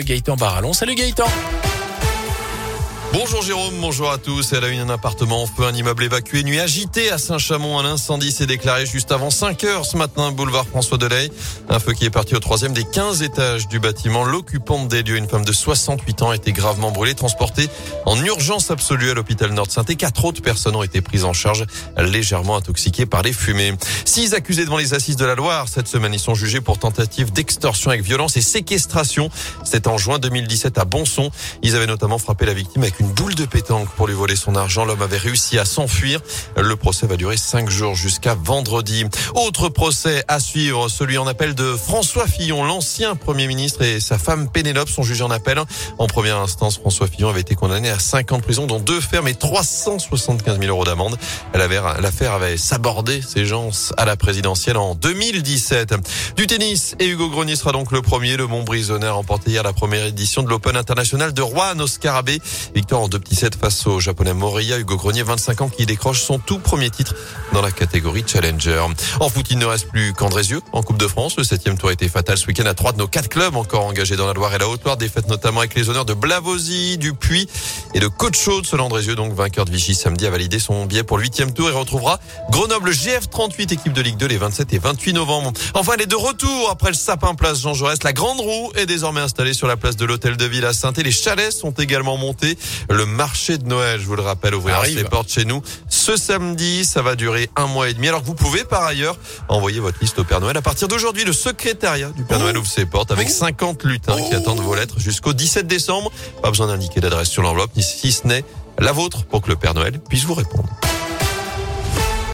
Gaëtan Barallon. Salut Gaëtan Bonjour Jérôme, bonjour à tous. Elle a eu un appartement en feu, un immeuble évacué, nuit agitée à Saint-Chamond. Un incendie s'est déclaré juste avant 5 heures ce matin, boulevard François Delay. Un feu qui est parti au troisième des 15 étages du bâtiment. L'occupante des lieux, une femme de 68 ans, a été gravement brûlée, transportée en urgence absolue à l'hôpital Nord-Saint et quatre autres personnes ont été prises en charge, légèrement intoxiquées par les fumées. Six accusés devant les assises de la Loire. Cette semaine, ils sont jugés pour tentative d'extorsion avec violence et séquestration. C'était en juin 2017 à Bonson. Ils avaient notamment frappé la victime avec boule de pétanque pour lui voler son argent. L'homme avait réussi à s'enfuir. Le procès va durer cinq jours jusqu'à vendredi. Autre procès à suivre, celui en appel de François Fillon, l'ancien Premier ministre et sa femme Pénélope sont jugés en appel. En première instance, François Fillon avait été condamné à cinq ans de prison, dont deux fermes et 375 000 euros d'amende. L'affaire avait sabordé ses gens à la présidentielle en 2017. Du tennis, et Hugo Grenier sera donc le premier. Le Montbrisonnais a remporté hier la première édition de l'Open International de Rouen, Oscar Abbé. Victoire en deux petits sets face au japonais Moriya. Hugo Grenier, 25 ans, qui décroche son tout premier titre dans la catégorie Challenger. En foot, il ne reste plus qu'Andrézieux en Coupe de France. Le septième tour a été fatal ce week-end à trois de nos quatre clubs encore engagés dans la Loire et la Haute-Loire. Défaite notamment avec les honneurs de Blavozy, du Puy et de Côte-Chaude. Seul Andrézieux, donc vainqueur de Vichy samedi, a validé son billet pour le huitième tour et retrouvera Grenoble GF38, équipe de Ligue 2, les 27 et 28 novembre. Enfin, les de retour après le sapin place Jean Jaurès. La grande roue est désormais installée sur la place de l'Hôtel de Ville à saint et Les chalets sont également montés. Le marché de Noël, je vous le rappelle, ouvrira ses portes chez nous ce samedi. Ça va durer un mois et demi. Alors que vous pouvez par ailleurs envoyer votre liste au Père Noël. À partir d'aujourd'hui, le secrétariat du Père Noël ouvre ses portes avec 50 lutins qui attendent vos lettres jusqu'au 17 décembre. Pas besoin d'indiquer d'adresse sur l'enveloppe, si ce n'est la vôtre pour que le Père Noël puisse vous répondre.